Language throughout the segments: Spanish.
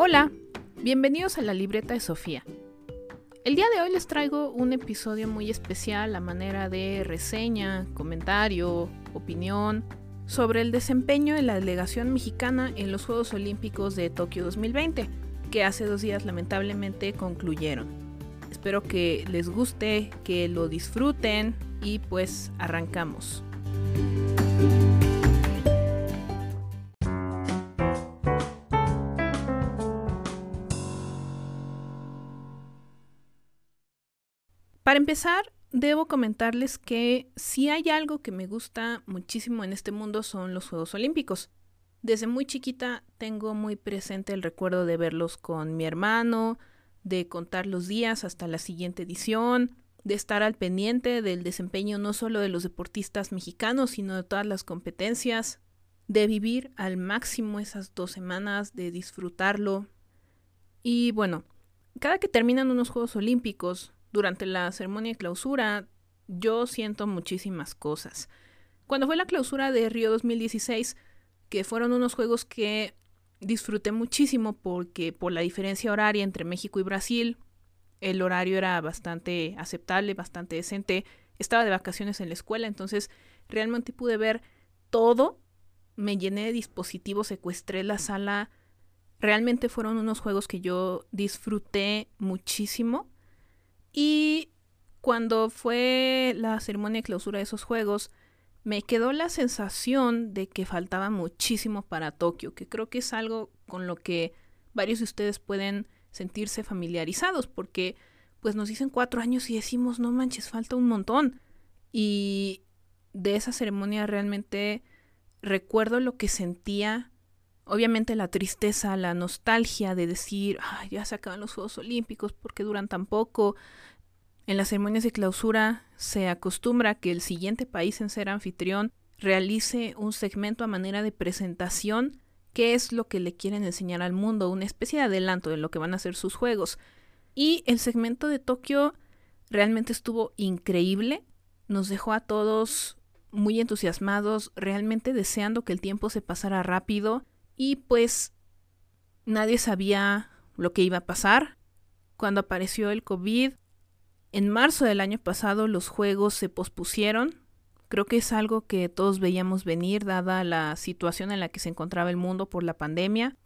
Hola, bienvenidos a la libreta de Sofía. El día de hoy les traigo un episodio muy especial a manera de reseña, comentario, opinión sobre el desempeño de la delegación mexicana en los Juegos Olímpicos de Tokio 2020, que hace dos días lamentablemente concluyeron. Espero que les guste, que lo disfruten y pues arrancamos. Para empezar, debo comentarles que si hay algo que me gusta muchísimo en este mundo son los Juegos Olímpicos. Desde muy chiquita tengo muy presente el recuerdo de verlos con mi hermano, de contar los días hasta la siguiente edición, de estar al pendiente del desempeño no solo de los deportistas mexicanos, sino de todas las competencias, de vivir al máximo esas dos semanas, de disfrutarlo. Y bueno, cada que terminan unos Juegos Olímpicos, durante la ceremonia de clausura, yo siento muchísimas cosas. Cuando fue la clausura de Río 2016, que fueron unos juegos que disfruté muchísimo porque por la diferencia horaria entre México y Brasil, el horario era bastante aceptable, bastante decente. Estaba de vacaciones en la escuela, entonces realmente pude ver todo. Me llené de dispositivos, secuestré la sala. Realmente fueron unos juegos que yo disfruté muchísimo. Y cuando fue la ceremonia de clausura de esos juegos, me quedó la sensación de que faltaba muchísimo para Tokio, que creo que es algo con lo que varios de ustedes pueden sentirse familiarizados, porque pues nos dicen cuatro años y decimos, no manches, falta un montón. Y de esa ceremonia realmente recuerdo lo que sentía, obviamente la tristeza, la nostalgia de decir, ya se acaban los Juegos Olímpicos, porque duran tan poco? En las ceremonias de clausura se acostumbra que el siguiente país en ser anfitrión realice un segmento a manera de presentación qué es lo que le quieren enseñar al mundo, una especie de adelanto de lo que van a ser sus juegos. Y el segmento de Tokio realmente estuvo increíble, nos dejó a todos muy entusiasmados, realmente deseando que el tiempo se pasara rápido y pues nadie sabía lo que iba a pasar. Cuando apareció el COVID, en marzo del año pasado los juegos se pospusieron Creo que es algo que todos veíamos venir dada la situación en la que se encontraba el mundo por la pandemia.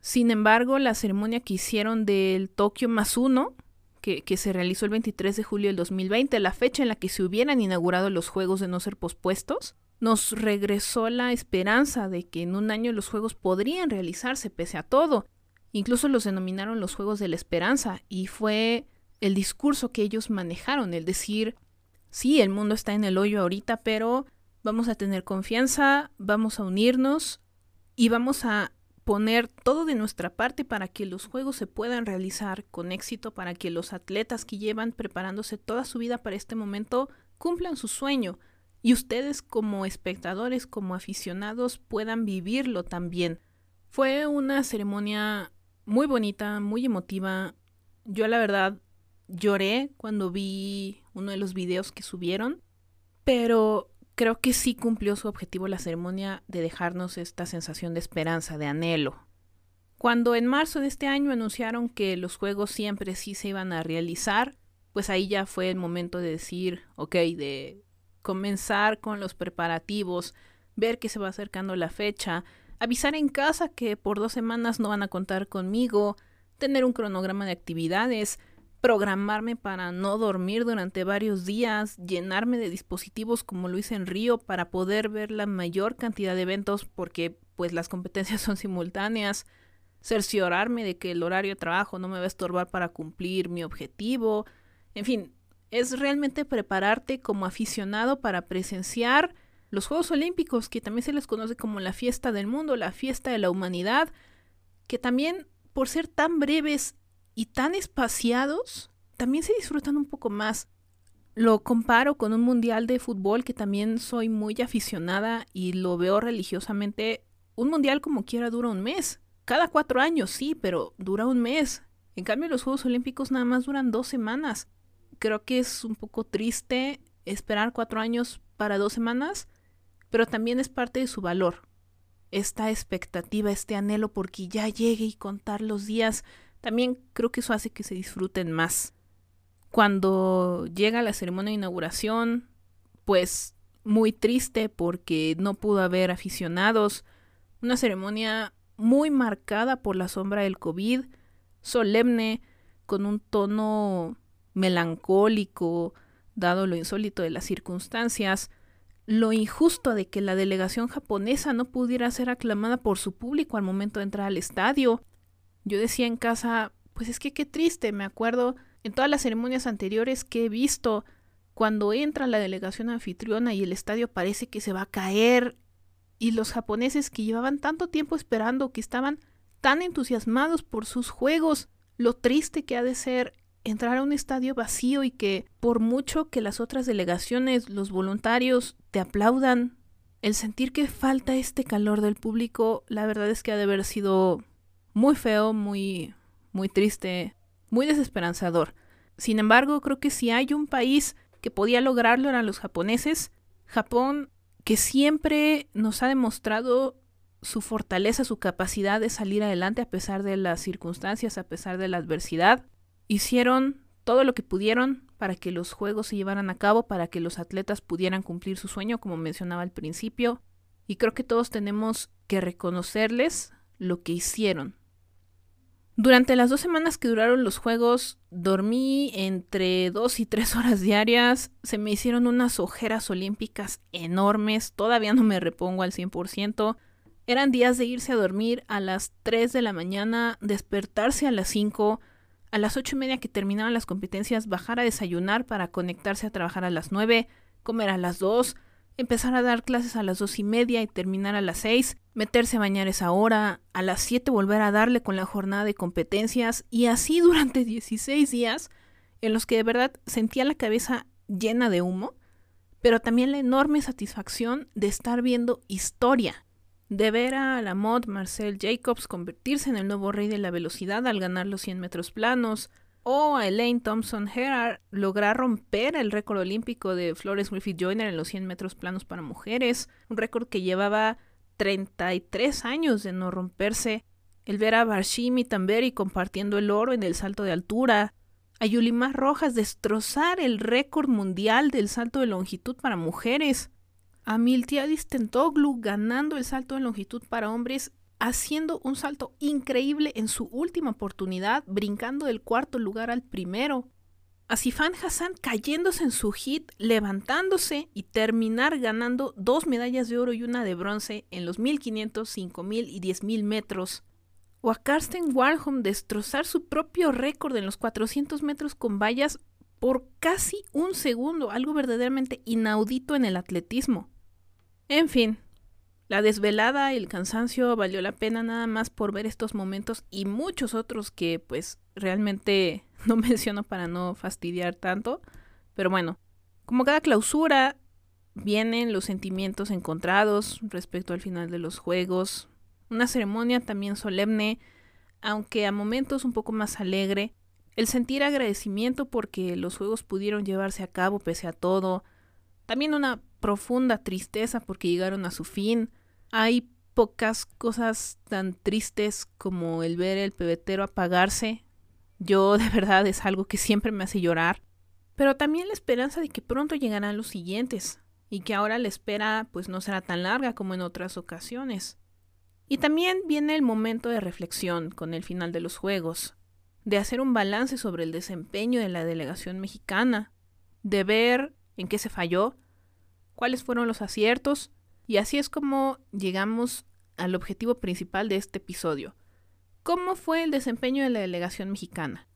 Sin embargo, la ceremonia que hicieron del Tokio más uno, que, que, se realizó el 23 de julio del 2020, la fecha en la que se hubieran inaugurado los Juegos de no ser pospuestos, nos regresó la esperanza de que en un año los Juegos podrían realizarse pese a todo. Incluso los denominaron los Juegos de la Esperanza y fue el discurso que ellos manejaron, el decir, sí, el mundo está en el hoyo ahorita, pero vamos a tener confianza, vamos a unirnos y vamos a poner todo de nuestra parte para que los juegos se puedan realizar con éxito, para que los atletas que llevan preparándose toda su vida para este momento cumplan su sueño y ustedes como espectadores, como aficionados puedan vivirlo también. Fue una ceremonia muy bonita, muy emotiva. Yo la verdad lloré cuando vi uno de los videos que subieron, pero creo que sí cumplió su objetivo la ceremonia de dejarnos esta sensación de esperanza, de anhelo. Cuando en marzo de este año anunciaron que los juegos siempre sí se iban a realizar, pues ahí ya fue el momento de decir, ok, de comenzar con los preparativos, ver que se va acercando la fecha, avisar en casa que por dos semanas no van a contar conmigo, tener un cronograma de actividades, programarme para no dormir durante varios días, llenarme de dispositivos como lo hice en Río para poder ver la mayor cantidad de eventos porque pues las competencias son simultáneas, cerciorarme de que el horario de trabajo no me va a estorbar para cumplir mi objetivo, en fin, es realmente prepararte como aficionado para presenciar los Juegos Olímpicos, que también se les conoce como la fiesta del mundo, la fiesta de la humanidad, que también por ser tan breves y tan espaciados, también se disfrutan un poco más. Lo comparo con un mundial de fútbol que también soy muy aficionada y lo veo religiosamente. Un mundial como quiera dura un mes. Cada cuatro años, sí, pero dura un mes. En cambio, los Juegos Olímpicos nada más duran dos semanas. Creo que es un poco triste esperar cuatro años para dos semanas, pero también es parte de su valor. esta expectativa, este anhelo porque ya llegue y contar los días, también creo que eso hace que se disfruten más. Cuando llega la ceremonia de inauguración, pues muy triste porque no pudo haber aficionados, una ceremonia muy marcada por la sombra del COVID, solemne, con un tono melancólico, dado lo insólito de las circunstancias, lo injusto de que la delegación japonesa no pudiera ser aclamada por su público al momento de entrar al estadio. Yo decía en casa, pues es que qué triste, me acuerdo en todas las ceremonias anteriores que he visto, cuando entra la delegación anfitriona y el estadio parece que se va a caer, y los japoneses que llevaban tanto tiempo esperando, que estaban tan entusiasmados por sus juegos, lo triste que ha de ser entrar a un estadio vacío y que por mucho que las otras delegaciones, los voluntarios te aplaudan, el sentir que falta este calor del público, la verdad es que ha de haber sido muy feo, muy muy triste, muy desesperanzador. Sin embargo, creo que si hay un país que podía lograrlo eran los japoneses. Japón, que siempre nos ha demostrado su fortaleza, su capacidad de salir adelante a pesar de las circunstancias, a pesar de la adversidad. Hicieron todo lo que pudieron para que los juegos se llevaran a cabo, para que los atletas pudieran cumplir su sueño, como mencionaba al principio. Y creo que todos tenemos que reconocerles lo que hicieron, durante las dos semanas que duraron los juegos, dormí entre dos y tres horas diarias. Se me hicieron unas ojeras olímpicas enormes. Todavía no me repongo al 100%. Eran días de irse a dormir a las 3 de la mañana, despertarse a las 5, a las ocho y media que terminaban las competencias, bajar a desayunar para conectarse a trabajar a las 9, comer a las 2, empezar a dar clases a las dos y media y terminar a las seis, meterse a bañar esa hora, a las siete volver a darle con la jornada de competencias y así durante 16 días en los que de verdad sentía la cabeza llena de humo, pero también la enorme satisfacción de estar viendo historia, de ver a la mod Marcel Jacobs convertirse en el nuevo rey de la velocidad al ganar los 100 metros planos, o a Elaine Thompson Herard lograr romper el récord olímpico de Flores Griffith Joyner en los 100 metros planos para mujeres, un récord que llevaba 33 años de no romperse. El ver a Barshimi Tamberi compartiendo el oro en el salto de altura. A Yulimar Rojas destrozar el récord mundial del salto de longitud para mujeres. A Miltiadis Tentoglu ganando el salto de longitud para hombres haciendo un salto increíble en su última oportunidad, brincando del cuarto lugar al primero. A Sifan Hassan cayéndose en su hit, levantándose y terminar ganando dos medallas de oro y una de bronce en los 1500, 5000 y 10000 metros. O a Karsten Warholm destrozar su propio récord en los 400 metros con vallas por casi un segundo, algo verdaderamente inaudito en el atletismo. En fin, la desvelada y el cansancio valió la pena nada más por ver estos momentos y muchos otros que pues realmente no menciono para no fastidiar tanto. Pero bueno, como cada clausura vienen los sentimientos encontrados respecto al final de los juegos. Una ceremonia también solemne, aunque a momentos un poco más alegre. El sentir agradecimiento porque los juegos pudieron llevarse a cabo pese a todo. También una profunda tristeza porque llegaron a su fin hay pocas cosas tan tristes como el ver el pebetero apagarse. Yo de verdad es algo que siempre me hace llorar. Pero también la esperanza de que pronto llegarán los siguientes y que ahora la espera pues no será tan larga como en otras ocasiones. Y también viene el momento de reflexión con el final de los Juegos, de hacer un balance sobre el desempeño de la delegación mexicana, de ver en qué se falló, cuáles fueron los aciertos y así es como llegamos al objetivo principal de este episodio. ¿Cómo fue el desempeño de la delegación mexicana?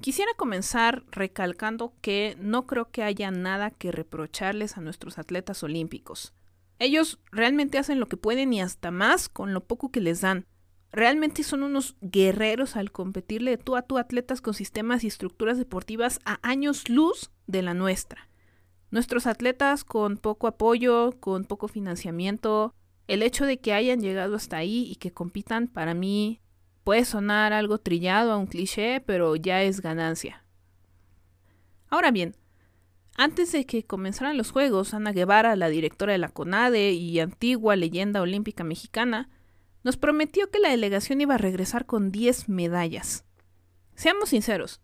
Quisiera comenzar recalcando que no creo que haya nada que reprocharles a nuestros atletas olímpicos. Ellos realmente hacen lo que pueden y hasta más con lo poco que les dan. Realmente son unos guerreros al competirle de tú a tú atletas con sistemas y estructuras deportivas a años luz de la nuestra. Nuestros atletas con poco apoyo, con poco financiamiento, el hecho de que hayan llegado hasta ahí y que compitan para mí puede sonar algo trillado a un cliché, pero ya es ganancia. Ahora bien, Antes de que comenzaran los Juegos, Ana Guevara, la directora de la CONADE y antigua leyenda olímpica mexicana, nos prometió que la delegación iba a regresar con 10 medallas. Seamos sinceros,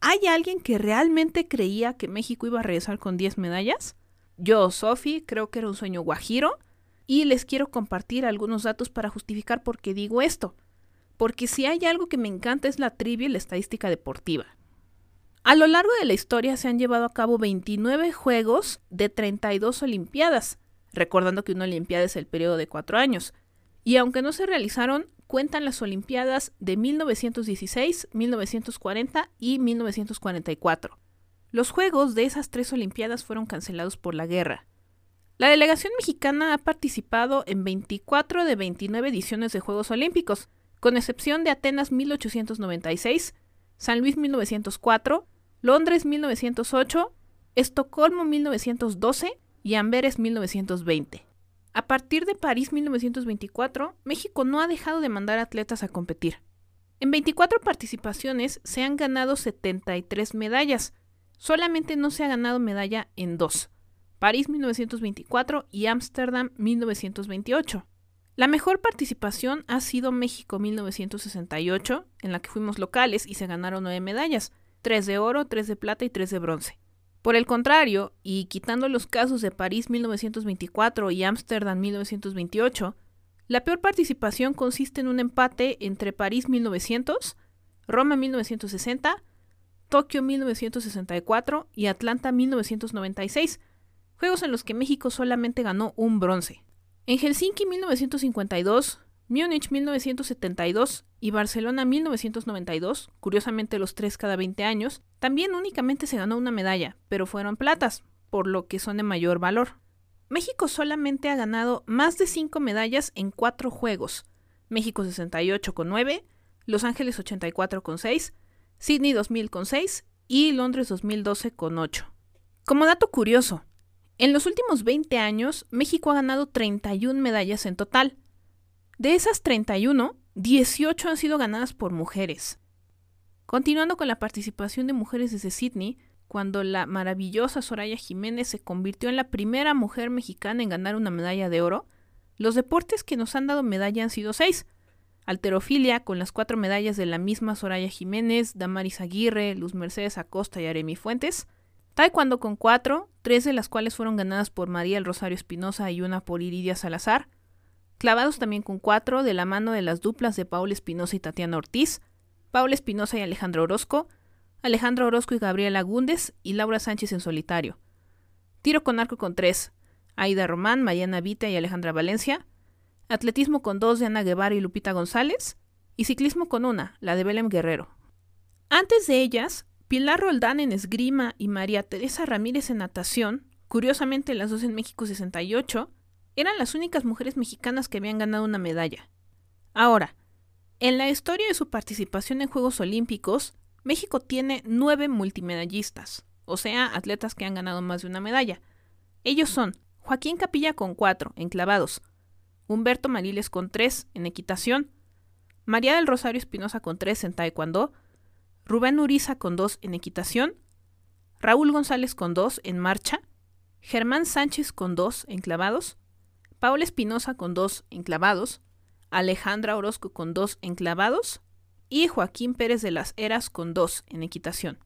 ¿hay alguien que realmente creía que México iba a regresar con 10 medallas? Yo, Sofi, creo que era un sueño guajiro y les quiero compartir algunos datos para justificar por qué digo esto. Porque si hay algo que me encanta es la trivia y la estadística deportiva. A lo largo de la historia se han llevado a cabo 29 Juegos de 32 Olimpiadas, recordando que una Olimpiada es el periodo de cuatro años. Y aunque no se realizaron, cuentan las Olimpiadas de 1916, 1940 y 1944. Los Juegos de esas tres Olimpiadas fueron cancelados por la guerra. La delegación mexicana ha participado en 24 de 29 ediciones de Juegos Olímpicos, con excepción de Atenas 1896, San Luis 1904, Londres 1908, Estocolmo 1912 y Amberes 1920. A partir de París 1924, México no ha dejado de mandar atletas a competir. En 24 participaciones se han ganado 73 medallas. Solamente no se ha ganado medalla en dos, París 1924 y Ámsterdam 1928. La mejor participación ha sido México 1968, en la que fuimos locales y se ganaron nueve medallas, tres de oro, tres de plata y tres de bronce. Por el contrario, y quitando los casos de París 1924 y Ámsterdam 1928, la peor participación consiste en un empate entre París 1900, Roma 1960, Tokio 1964 y Atlanta 1996, juegos en los que México solamente ganó un bronce. En Helsinki 1952, Múnich 1972 y Barcelona 1992, curiosamente los tres cada 20 años, también únicamente se ganó una medalla, pero fueron platas, por lo que son de mayor valor. México solamente ha ganado más de 5 medallas en 4 juegos. México 68 con 9, Los Ángeles 84 con 6, Sydney 2000 con 6 y Londres 2012 con 8. Como dato curioso, en los últimos 20 años, México ha ganado 31 medallas en total. De esas 31, 18 han sido ganadas por mujeres. Continuando con la participación de mujeres desde Sydney, cuando la maravillosa Soraya Jiménez se convirtió en la primera mujer mexicana en ganar una medalla de oro, los deportes que nos han dado medalla han sido seis. Alterofilia, con las cuatro medallas de la misma Soraya Jiménez, Damaris Aguirre, Luz Mercedes Acosta y Aremi Fuentes. Taekwondo con cuatro, tres de las cuales fueron ganadas por María el Rosario Espinosa y una por Iridia Salazar. Clavados también con cuatro, de la mano de las duplas de Paula Espinosa y Tatiana Ortiz, Paula Espinosa y Alejandro Orozco, Alejandro Orozco y Gabriela Gúndez y Laura Sánchez en solitario. Tiro con arco con tres, Aida Román, Mariana Vita y Alejandra Valencia. Atletismo con dos de Ana Guevara y Lupita González. Y ciclismo con una, la de Belém Guerrero. Antes de ellas, Pilar Roldán en esgrima y María Teresa Ramírez en natación, curiosamente las dos en México 68, eran las únicas mujeres mexicanas que habían ganado una medalla. Ahora, en la historia de su participación en Juegos Olímpicos, México tiene nueve multimedallistas, o sea, atletas que han ganado más de una medalla. Ellos son Joaquín Capilla con cuatro, en clavados, Humberto Mariles con tres, en equitación, María del Rosario Espinosa con tres en taekwondo, Rubén Uriza con dos en equitación, Raúl González con dos en marcha, Germán Sánchez con dos en clavados, Paula Espinosa con dos en clavados, Alejandra Orozco con dos en clavados y Joaquín Pérez de las Heras con dos en equitación.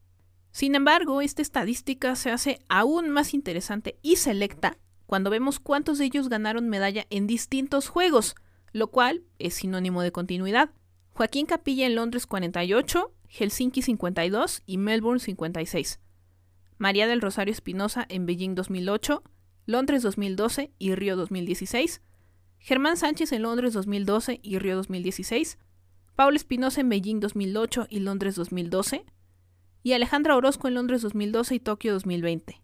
Sin embargo, esta estadística se hace aún más interesante y selecta cuando vemos cuántos de ellos ganaron medalla en distintos juegos, lo cual es sinónimo de continuidad. Joaquín Capilla en Londres 48, Helsinki 52 y Melbourne 56. María del Rosario Espinosa en Beijing 2008, Londres 2012 y Río 2016. Germán Sánchez en Londres 2012 y Río 2016. Paula Espinosa en Beijing 2008 y Londres 2012. Y Alejandra Orozco en Londres 2012 y Tokio 2020.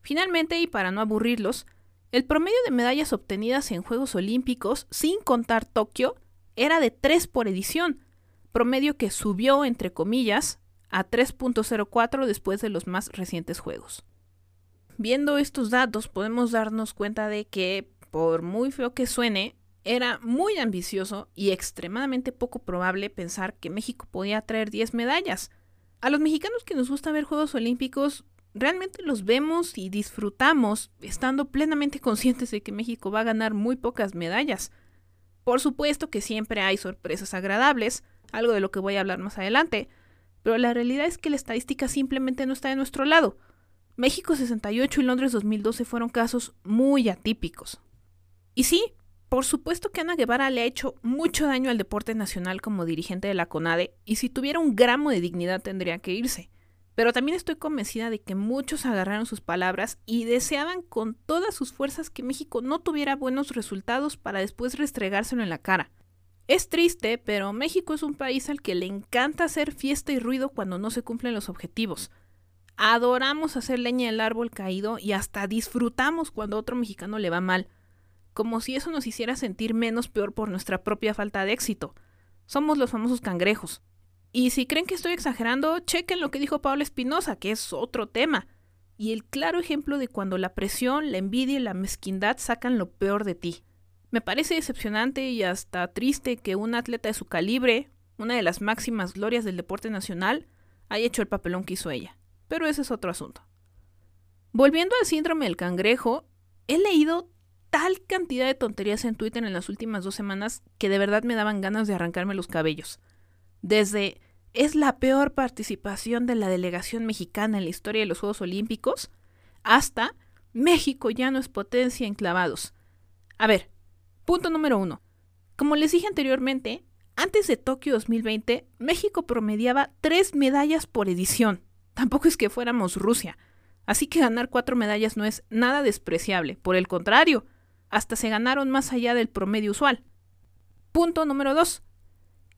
Finalmente, y para no aburrirlos, el promedio de medallas obtenidas en Juegos Olímpicos, sin contar Tokio, era de 3 por edición, promedio que subió, entre comillas, a 3.04 después de los más recientes juegos. Viendo estos datos podemos darnos cuenta de que, por muy feo que suene, era muy ambicioso y extremadamente poco probable pensar que México podía traer 10 medallas. A los mexicanos que nos gusta ver Juegos Olímpicos, realmente los vemos y disfrutamos estando plenamente conscientes de que México va a ganar muy pocas medallas. Por supuesto que siempre hay sorpresas agradables, algo de lo que voy a hablar más adelante, pero la realidad es que la estadística simplemente no está de nuestro lado. México 68 y Londres 2012 fueron casos muy atípicos. Y sí, por supuesto que Ana Guevara le ha hecho mucho daño al deporte nacional como dirigente de la CONADE, y si tuviera un gramo de dignidad tendría que irse. Pero también estoy convencida de que muchos agarraron sus palabras y deseaban con todas sus fuerzas que México no tuviera buenos resultados para después restregárselo en la cara. Es triste, pero México es un país al que le encanta hacer fiesta y ruido cuando no se cumplen los objetivos. Adoramos hacer leña del árbol caído y hasta disfrutamos cuando a otro mexicano le va mal, como si eso nos hiciera sentir menos peor por nuestra propia falta de éxito. Somos los famosos cangrejos. Y si creen que estoy exagerando, chequen lo que dijo Pablo Espinosa, que es otro tema. Y el claro ejemplo de cuando la presión, la envidia y la mezquindad sacan lo peor de ti. Me parece decepcionante y hasta triste que un atleta de su calibre, una de las máximas glorias del deporte nacional, haya hecho el papelón que hizo ella. Pero ese es otro asunto. Volviendo al síndrome del cangrejo, he leído tal cantidad de tonterías en Twitter en las últimas dos semanas que de verdad me daban ganas de arrancarme los cabellos desde es la peor participación de la delegación mexicana en la historia de los Juegos Olímpicos, hasta México ya no es potencia en clavados. A ver, punto número uno. Como les dije anteriormente, antes de Tokio 2020, México promediaba tres medallas por edición. Tampoco es que fuéramos Rusia. Así que ganar cuatro medallas no es nada despreciable. Por el contrario, hasta se ganaron más allá del promedio usual. Punto número dos.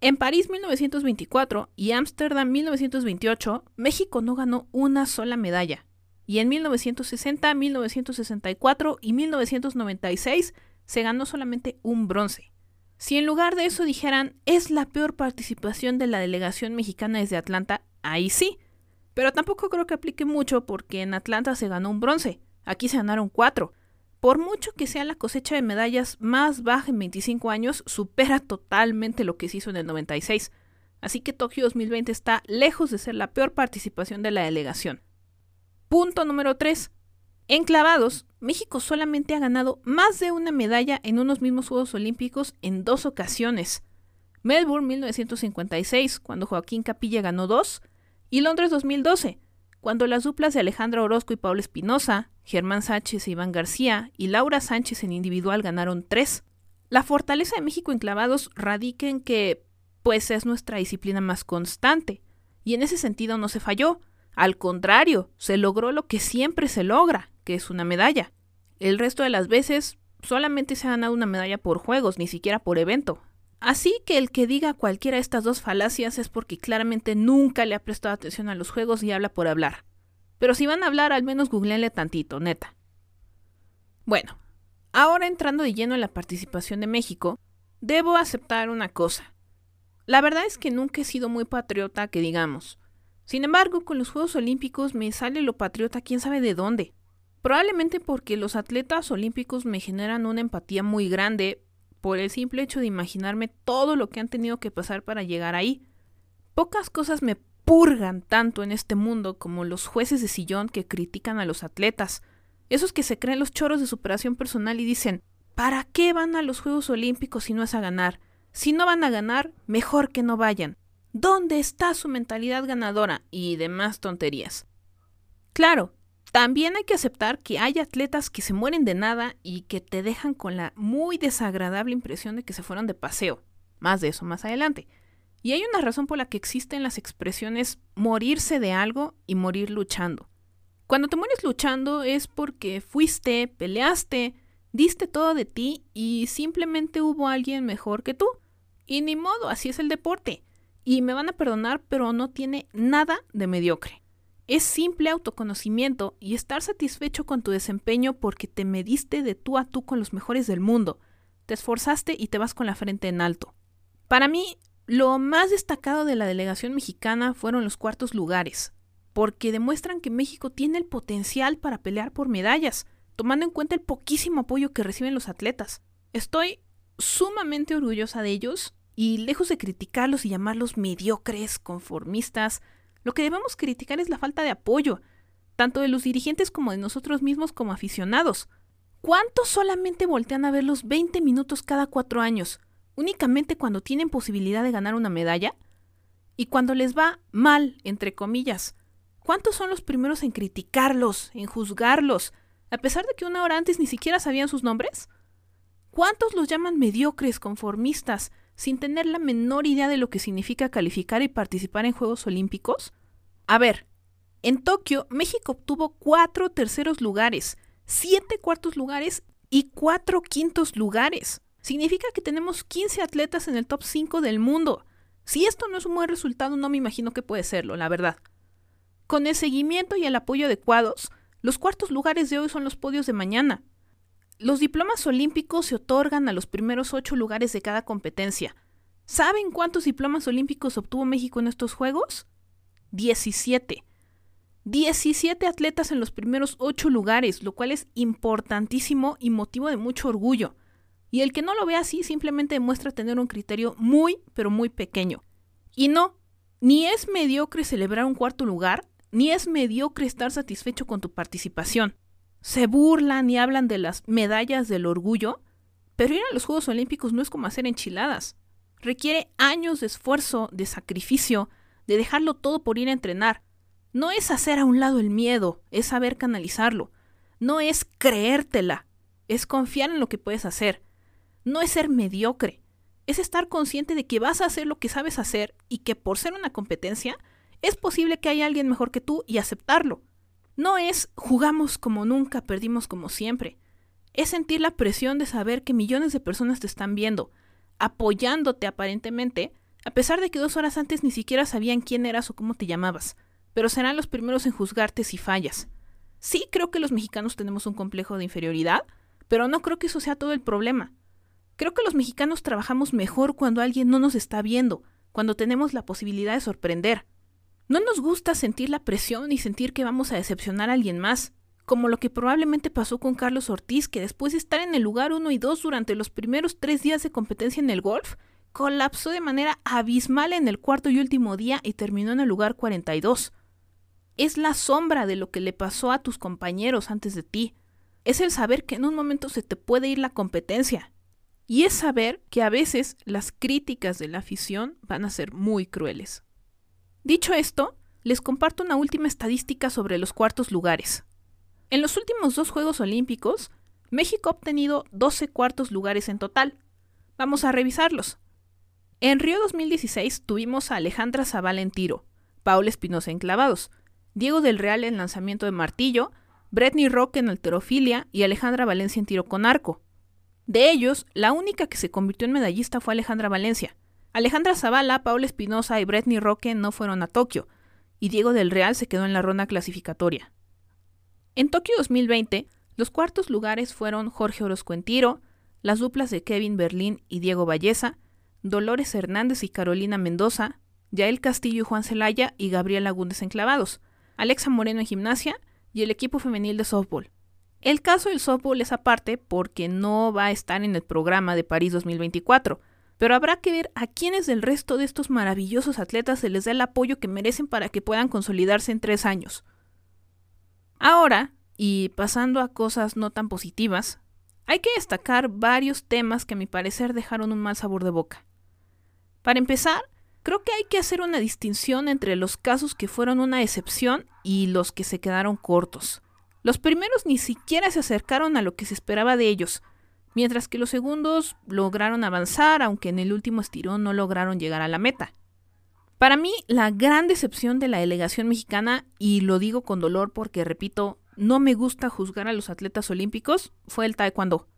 En París 1924 y Ámsterdam 1928, México no ganó una sola medalla. Y en 1960, 1964 y 1996 se ganó solamente un bronce. Si en lugar de eso dijeran es la peor participación de la delegación mexicana desde Atlanta, ahí sí. Pero tampoco creo que aplique mucho porque en Atlanta se ganó un bronce, aquí se ganaron cuatro. Por mucho que sea la cosecha de medallas más baja en 25 años, supera totalmente lo que se hizo en el 96. Así que Tokio 2020 está lejos de ser la peor participación de la delegación. Punto número 3. En clavados, México solamente ha ganado más de una medalla en unos mismos Juegos Olímpicos en dos ocasiones. Melbourne 1956, cuando Joaquín Capilla ganó dos, y Londres 2012, cuando las duplas de Alejandra Orozco y Pablo Espinosa, Germán Sánchez e Iván García y Laura Sánchez en individual ganaron tres. La fortaleza de México en clavados radica en que, pues es nuestra disciplina más constante, y en ese sentido no se falló. Al contrario, se logró lo que siempre se logra, que es una medalla. El resto de las veces solamente se ha ganado una medalla por juegos, ni siquiera por evento. Así que el que diga cualquiera de estas dos falacias es porque claramente nunca le ha prestado atención a los juegos y habla por hablar. Pero si van a hablar, al menos googleenle tantito, neta. Bueno, ahora entrando de lleno en la participación de México, debo aceptar una cosa. La verdad es que nunca he sido muy patriota, que digamos. Sin embargo, con los Juegos Olímpicos me sale lo patriota quién sabe de dónde. Probablemente porque los atletas olímpicos me generan una empatía muy grande por el simple hecho de imaginarme todo lo que han tenido que pasar para llegar ahí. Pocas cosas me purgan tanto en este mundo como los jueces de sillón que critican a los atletas, esos que se creen los choros de superación personal y dicen, ¿para qué van a los Juegos Olímpicos si no es a ganar? Si no van a ganar, mejor que no vayan. ¿Dónde está su mentalidad ganadora? Y demás tonterías. Claro, también hay que aceptar que hay atletas que se mueren de nada y que te dejan con la muy desagradable impresión de que se fueron de paseo. Más de eso más adelante. Y hay una razón por la que existen las expresiones morirse de algo y morir luchando. Cuando te mueres luchando es porque fuiste, peleaste, diste todo de ti y simplemente hubo alguien mejor que tú. Y ni modo, así es el deporte. Y me van a perdonar, pero no tiene nada de mediocre. Es simple autoconocimiento y estar satisfecho con tu desempeño porque te mediste de tú a tú con los mejores del mundo. Te esforzaste y te vas con la frente en alto. Para mí, lo más destacado de la delegación mexicana fueron los cuartos lugares, porque demuestran que México tiene el potencial para pelear por medallas, tomando en cuenta el poquísimo apoyo que reciben los atletas. Estoy sumamente orgullosa de ellos y lejos de criticarlos y llamarlos mediocres, conformistas, lo que debemos criticar es la falta de apoyo. tanto de los dirigentes como de nosotros mismos como aficionados. ¿Cuántos solamente voltean a ver los 20 minutos cada cuatro años, únicamente cuando tienen posibilidad de ganar una medalla? Y cuando les va mal, entre comillas, ¿cuántos son los primeros en criticarlos, en juzgarlos, a pesar de que una hora antes ni siquiera sabían sus nombres? ¿Cuántos los llaman mediocres, conformistas, sin tener la menor idea de lo que significa calificar y participar en Juegos Olímpicos? A ver, en Tokio, México obtuvo cuatro terceros lugares, siete cuartos lugares y cuatro quintos lugares. Significa que tenemos 15 atletas en el top 5 del mundo. Si esto no es un buen resultado, no me imagino que puede serlo, la verdad. Con el seguimiento y el apoyo adecuados, los cuartos lugares de hoy son los podios de mañana. Los diplomas olímpicos se otorgan a los primeros ocho lugares de cada competencia. ¿Saben cuántos diplomas olímpicos obtuvo México en estos Juegos? 17. 17 atletas en los primeros ocho lugares, lo cual es importantísimo y motivo de mucho orgullo. Y el que no lo ve así simplemente demuestra tener un criterio muy, pero muy pequeño. Y no, ni es mediocre celebrar un cuarto lugar, ni es mediocre estar satisfecho con tu participación. Se burlan y hablan de las medallas del orgullo, pero ir a los Juegos Olímpicos no es como hacer enchiladas. Requiere años de esfuerzo, de sacrificio, de dejarlo todo por ir a entrenar. No es hacer a un lado el miedo, es saber canalizarlo. No es creértela, es confiar en lo que puedes hacer no es ser mediocre, es estar consciente de que vas a hacer lo que sabes hacer y que por ser una competencia es posible que haya alguien mejor que tú y aceptarlo. No es jugamos como nunca, perdimos como siempre. Es sentir la presión de saber que millones de personas te están viendo, apoyándote aparentemente, a pesar de que dos horas antes ni siquiera sabían quién eras o cómo te llamabas, pero serán los primeros en juzgarte si fallas. Sí creo que los mexicanos tenemos un complejo de inferioridad, pero no creo que eso sea todo el problema. Creo que los mexicanos trabajamos mejor cuando alguien no nos está viendo, cuando tenemos la posibilidad de sorprender. No nos gusta sentir la presión y sentir que vamos a decepcionar a alguien más, como lo que probablemente pasó con Carlos Ortiz, que después de estar en el lugar 1 y 2 durante los primeros tres días de competencia en el golf, colapsó de manera abismal en el cuarto y último día y terminó en el lugar 42. Es la sombra de lo que le pasó a tus compañeros antes de ti. Es el saber que en un momento se te puede ir la competencia y es saber que a veces las críticas de la afición van a ser muy crueles. Dicho esto, les comparto una última estadística sobre los cuartos lugares. En los últimos dos Juegos Olímpicos, México ha obtenido 12 cuartos lugares en total. Vamos a revisarlos. En Río 2016 tuvimos a Alejandra Zavala en tiro, Paula Espinosa en clavados, Diego del Real en lanzamiento de martillo, Bretney Rock en alterofilia y Alejandra Valencia en tiro con arco. De ellos, la única que se convirtió en medallista fue Alejandra Valencia. Alejandra Zavala, Paula Espinosa y Bretney Roque no fueron a Tokio, y Diego del Real se quedó en la ronda clasificatoria. En Tokio 2020, los cuartos lugares fueron Jorge Orozco en tiro, las duplas de Kevin Berlín y Diego Valleza, Dolores Hernández y Carolina Mendoza, Yael Castillo y Juan Celaya y Gabriela Gúndez en clavados, Alexa Moreno en gimnasia y el equipo femenil de softball. El caso del softball es aparte porque no va a estar en el programa de París 2024, pero habrá que ver a quiénes del resto de estos maravillosos atletas se les da el apoyo que merecen para que puedan consolidarse en tres años. Ahora, y pasando a cosas no tan positivas, hay que destacar varios temas que a mi parecer dejaron un mal sabor de boca. Para empezar, creo que hay que hacer una distinción entre los casos que fueron una excepción y los que se quedaron cortos. Los primeros ni siquiera se acercaron a lo que se esperaba de ellos, mientras que los segundos lograron avanzar, aunque en el último estirón no lograron llegar a la meta. Para mí, la gran decepción de la delegación mexicana, y lo digo con dolor porque, repito, no me gusta juzgar a los atletas olímpicos, fue el taekwondo.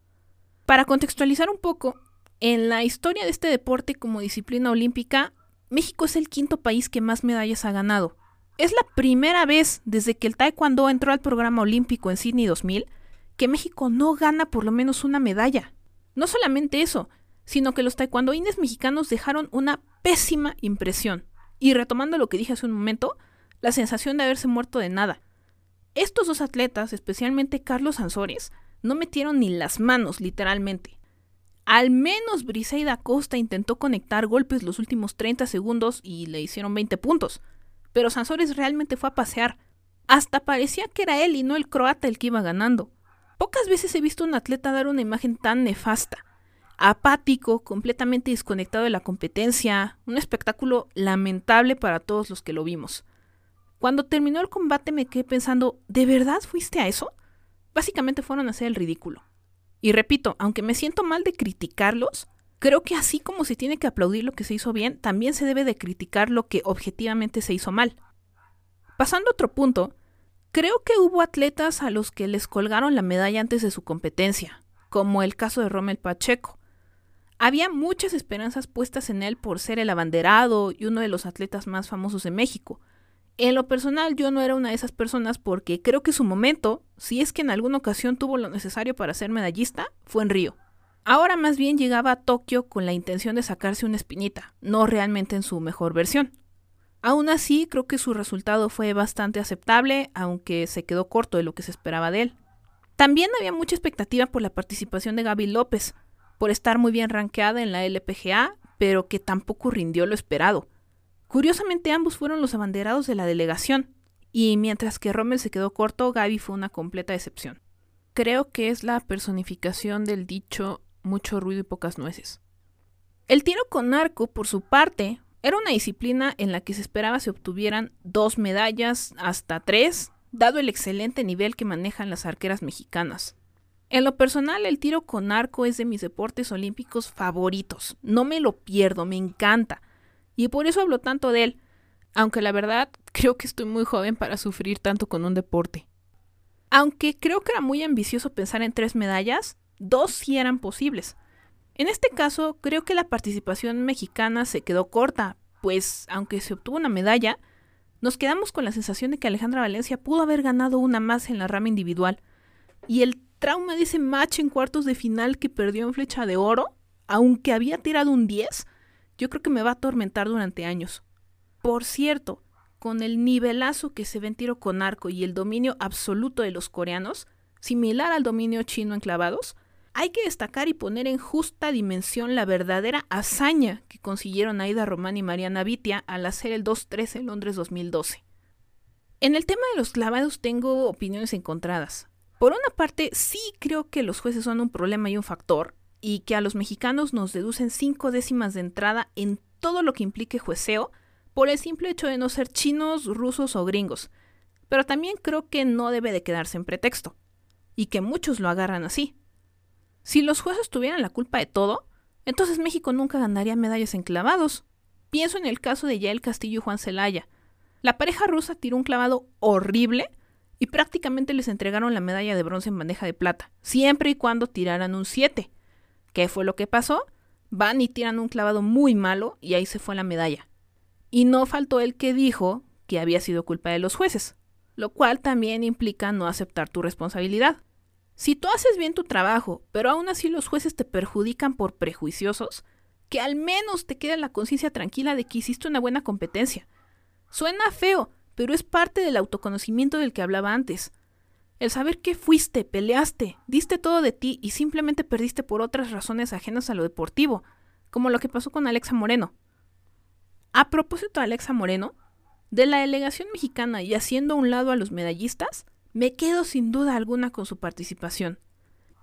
Para contextualizar un poco, en la historia de este deporte como disciplina olímpica, México es el quinto país que más medallas ha ganado. Es la primera vez desde que el taekwondo entró al programa olímpico en Sydney 2000 que México no gana por lo menos una medalla. No solamente eso, sino que los taekwondoines mexicanos dejaron una pésima impresión. Y retomando lo que dije hace un momento, la sensación de haberse muerto de nada. Estos dos atletas, especialmente Carlos Ansores, no metieron ni las manos, literalmente. Al menos Briseida Costa intentó conectar golpes los últimos 30 segundos y le hicieron 20 puntos pero Sansores realmente fue a pasear. Hasta parecía que era él y no el croata el que iba ganando. Pocas veces he visto a un atleta dar una imagen tan nefasta. Apático, completamente desconectado de la competencia, un espectáculo lamentable para todos los que lo vimos. Cuando terminó el combate me quedé pensando, ¿de verdad fuiste a eso? Básicamente fueron a hacer el ridículo. Y repito, aunque me siento mal de criticarlos, creo que así como se tiene que aplaudir lo que se hizo bien, también se debe de criticar lo que objetivamente se hizo mal. Pasando a otro punto, creo que hubo atletas a los que les colgaron la medalla antes de su competencia, como el caso de Rommel Pacheco. Había muchas esperanzas puestas en él por ser el abanderado y uno de los atletas más famosos de México. En lo personal yo no era una de esas personas porque creo que su momento, si es que en alguna ocasión tuvo lo necesario para ser medallista, fue en Río. Ahora más bien llegaba a Tokio con la intención de sacarse una espinita, no realmente en su mejor versión. Aún así, creo que su resultado fue bastante aceptable, aunque se quedó corto de lo que se esperaba de él. También había mucha expectativa por la participación de Gaby López, por estar muy bien rankeada en la LPGA, pero que tampoco rindió lo esperado. Curiosamente ambos fueron los abanderados de la delegación, y mientras que Rommel se quedó corto, Gaby fue una completa excepción. Creo que es la personificación del dicho mucho ruido y pocas nueces. El tiro con arco, por su parte, era una disciplina en la que se esperaba se obtuvieran dos medallas hasta tres, dado el excelente nivel que manejan las arqueras mexicanas. En lo personal, el tiro con arco es de mis deportes olímpicos favoritos. No me lo pierdo, me encanta. Y por eso hablo tanto de él, aunque la verdad creo que estoy muy joven para sufrir tanto con un deporte. Aunque creo que era muy ambicioso pensar en tres medallas, dos sí eran posibles. En este caso, creo que la participación mexicana se quedó corta, pues aunque se obtuvo una medalla, nos quedamos con la sensación de que Alejandra Valencia pudo haber ganado una más en la rama individual. Y el trauma de ese match en cuartos de final que perdió en flecha de oro, aunque había tirado un 10, yo creo que me va a atormentar durante años. Por cierto, con el nivelazo que se ve en tiro con arco y el dominio absoluto de los coreanos, similar al dominio chino en clavados, hay que destacar y poner en justa dimensión la verdadera hazaña que consiguieron Aida Román y Mariana Vitia al hacer el 2-3 en Londres 2012. En el tema de los clavados tengo opiniones encontradas. Por una parte, sí creo que los jueces son un problema y un factor, y que a los mexicanos nos deducen cinco décimas de entrada en todo lo que implique jueceo, por el simple hecho de no ser chinos, rusos o gringos. Pero también creo que no debe de quedarse en pretexto, y que muchos lo agarran así. Si los jueces tuvieran la culpa de todo, entonces México nunca ganaría medallas en clavados. Pienso en el caso de Yael Castillo y Juan Celaya. La pareja rusa tiró un clavado horrible y prácticamente les entregaron la medalla de bronce en bandeja de plata, siempre y cuando tiraran un 7. ¿Qué fue lo que pasó? Van y tiran un clavado muy malo y ahí se fue la medalla. Y no faltó el que dijo que había sido culpa de los jueces, lo cual también implica no aceptar tu responsabilidad. Si tú haces bien tu trabajo, pero aún así los jueces te perjudican por prejuiciosos, que al menos te quede la conciencia tranquila de que hiciste una buena competencia. Suena feo, pero es parte del autoconocimiento del que hablaba antes. El saber que fuiste, peleaste, diste todo de ti y simplemente perdiste por otras razones ajenas a lo deportivo, como lo que pasó con Alexa Moreno. A propósito de Alexa Moreno, de la delegación mexicana y haciendo a un lado a los medallistas, me quedo sin duda alguna con su participación.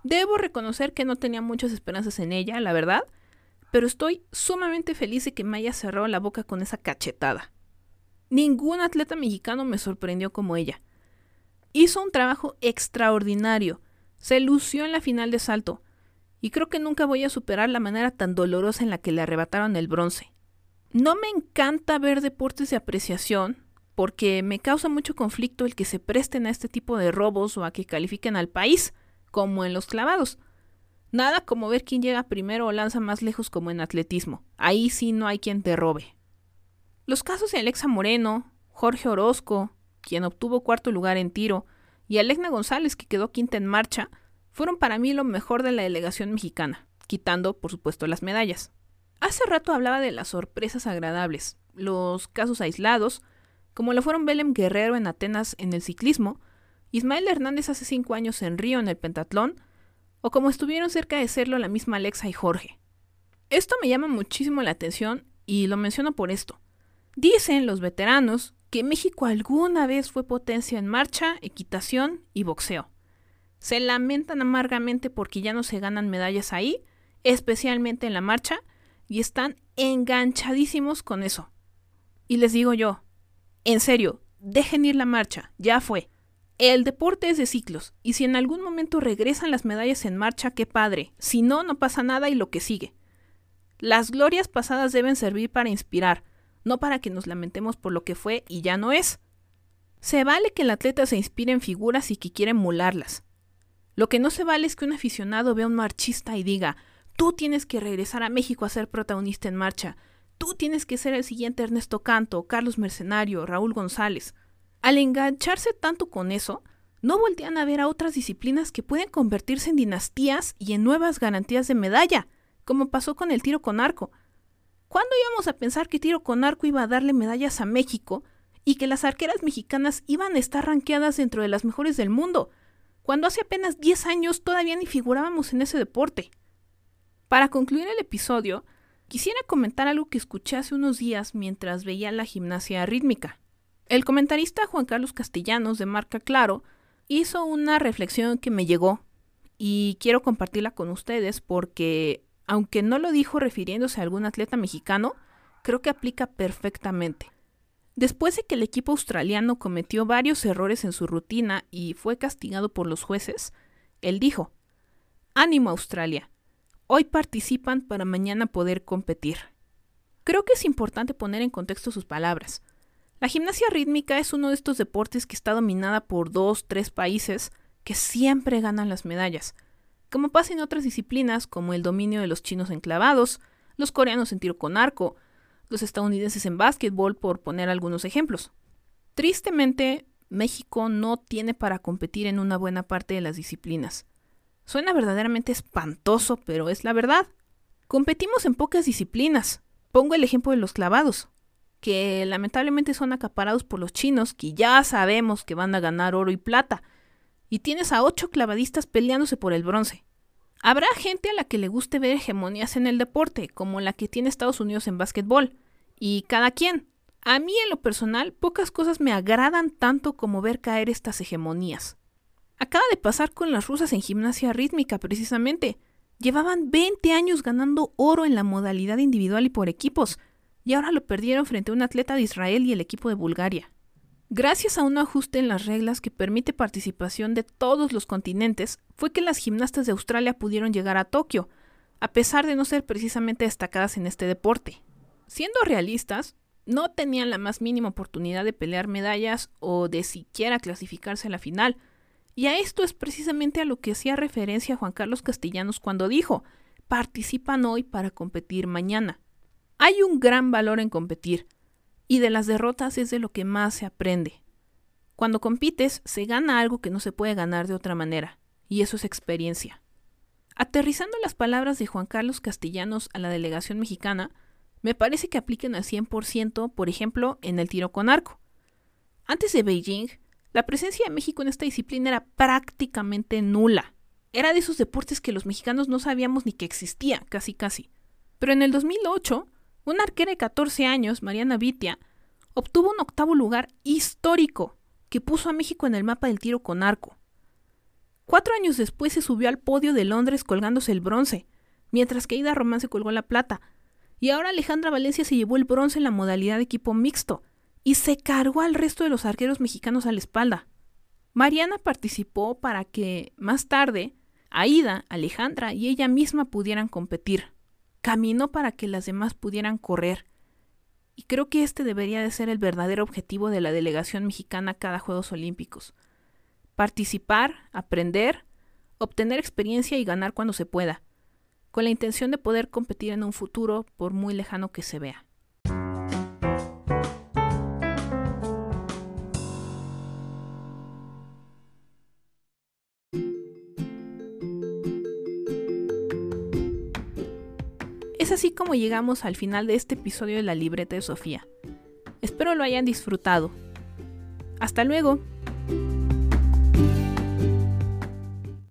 Debo reconocer que no tenía muchas esperanzas en ella, la verdad, pero estoy sumamente feliz de que me haya cerrado la boca con esa cachetada. Ningún atleta mexicano me sorprendió como ella. Hizo un trabajo extraordinario, se lució en la final de salto, y creo que nunca voy a superar la manera tan dolorosa en la que le arrebataron el bronce. No me encanta ver deportes de apreciación, porque me causa mucho conflicto el que se presten a este tipo de robos o a que califiquen al país, como en los clavados. Nada como ver quién llega primero o lanza más lejos como en atletismo. Ahí sí no hay quien te robe. Los casos de Alexa Moreno, Jorge Orozco, quien obtuvo cuarto lugar en tiro, y Alegna González, que quedó quinta en marcha, fueron para mí lo mejor de la delegación mexicana, quitando, por supuesto, las medallas. Hace rato hablaba de las sorpresas agradables, los casos aislados, como lo fueron Belém Guerrero en Atenas en el ciclismo, Ismael Hernández hace cinco años en Río en el pentatlón, o como estuvieron cerca de serlo la misma Alexa y Jorge. Esto me llama muchísimo la atención y lo menciono por esto. Dicen los veteranos que México alguna vez fue potencia en marcha, equitación y boxeo. Se lamentan amargamente porque ya no se ganan medallas ahí, especialmente en la marcha, y están enganchadísimos con eso. Y les digo yo, en serio, dejen ir la marcha, ya fue. El deporte es de ciclos, y si en algún momento regresan las medallas en marcha, qué padre. Si no, no pasa nada y lo que sigue. Las glorias pasadas deben servir para inspirar, no para que nos lamentemos por lo que fue y ya no es. Se vale que el atleta se inspire en figuras y que quiera emularlas. Lo que no se vale es que un aficionado vea a un marchista y diga, tú tienes que regresar a México a ser protagonista en marcha, tú tienes que ser el siguiente Ernesto Canto, Carlos Mercenario, Raúl González. Al engancharse tanto con eso, no voltean a ver a otras disciplinas que pueden convertirse en dinastías y en nuevas garantías de medalla, como pasó con el tiro con arco. ¿Cuándo íbamos a pensar que tiro con arco iba a darle medallas a México y que las arqueras mexicanas iban a estar ranqueadas dentro de las mejores del mundo? Cuando hace apenas 10 años todavía ni figurábamos en ese deporte. Para concluir el episodio, quisiera comentar algo que escuché hace unos días mientras veía la gimnasia rítmica. El comentarista Juan Carlos Castellanos de Marca Claro hizo una reflexión que me llegó y quiero compartirla con ustedes porque aunque no lo dijo refiriéndose a algún atleta mexicano, creo que aplica perfectamente. Después de que el equipo australiano cometió varios errores en su rutina y fue castigado por los jueces, él dijo, Ánimo Australia, hoy participan para mañana poder competir. Creo que es importante poner en contexto sus palabras. La gimnasia rítmica es uno de estos deportes que está dominada por dos, tres países que siempre ganan las medallas, como pasa en otras disciplinas como el dominio de los chinos enclavados, los coreanos en tiro con arco, los estadounidenses en básquetbol, por poner algunos ejemplos. Tristemente, México no tiene para competir en una buena parte de las disciplinas. Suena verdaderamente espantoso, pero es la verdad. Competimos en pocas disciplinas. Pongo el ejemplo de los clavados, que lamentablemente son acaparados por los chinos, que ya sabemos que van a ganar oro y plata, y tienes a ocho clavadistas peleándose por el bronce. Habrá gente a la que le guste ver hegemonías en el deporte, como la que tiene Estados Unidos en básquetbol, y cada quien. A mí en lo personal, pocas cosas me agradan tanto como ver caer estas hegemonías. Acaba de pasar con las rusas en gimnasia rítmica, precisamente. Llevaban 20 años ganando oro en la modalidad individual y por equipos, y ahora lo perdieron frente a un atleta de Israel y el equipo de Bulgaria. Gracias a un ajuste en las reglas que permite participación de todos los continentes, fue que las gimnastas de Australia pudieron llegar a Tokio, a pesar de no ser precisamente destacadas en este deporte. Siendo realistas, no tenían la más mínima oportunidad de pelear medallas o de siquiera clasificarse a la final, y a esto es precisamente a lo que hacía referencia Juan Carlos Castellanos cuando dijo, participan hoy para competir mañana. Hay un gran valor en competir, y de las derrotas es de lo que más se aprende. Cuando compites, se gana algo que no se puede ganar de otra manera, y eso es experiencia. Aterrizando las palabras de Juan Carlos Castellanos a la delegación mexicana, me parece que apliquen al 100%, por ejemplo, en el tiro con arco. Antes de Beijing, la presencia de México en esta disciplina era prácticamente nula. Era de esos deportes que los mexicanos no sabíamos ni que existía, casi casi. Pero en el 2008, una arquera de 14 años, Mariana Vitia, obtuvo un octavo lugar histórico que puso a México en el mapa del tiro con arco. Cuatro años después se subió al podio de Londres colgándose el bronce, mientras que Ida Román se colgó la plata. Y ahora Alejandra Valencia se llevó el bronce en la modalidad de equipo mixto y se cargó al resto de los arqueros mexicanos a la espalda. Mariana participó para que, más tarde, Aida, Alejandra y ella misma pudieran competir caminó para que las demás pudieran correr. Y creo que este debería de ser el verdadero objetivo de la delegación mexicana cada Juegos Olímpicos. Participar, aprender, obtener experiencia y ganar cuando se pueda, con la intención de poder competir en un futuro por muy lejano que se vea. Así como llegamos al final de este episodio de la libreta de Sofía. Espero lo hayan disfrutado. Hasta luego.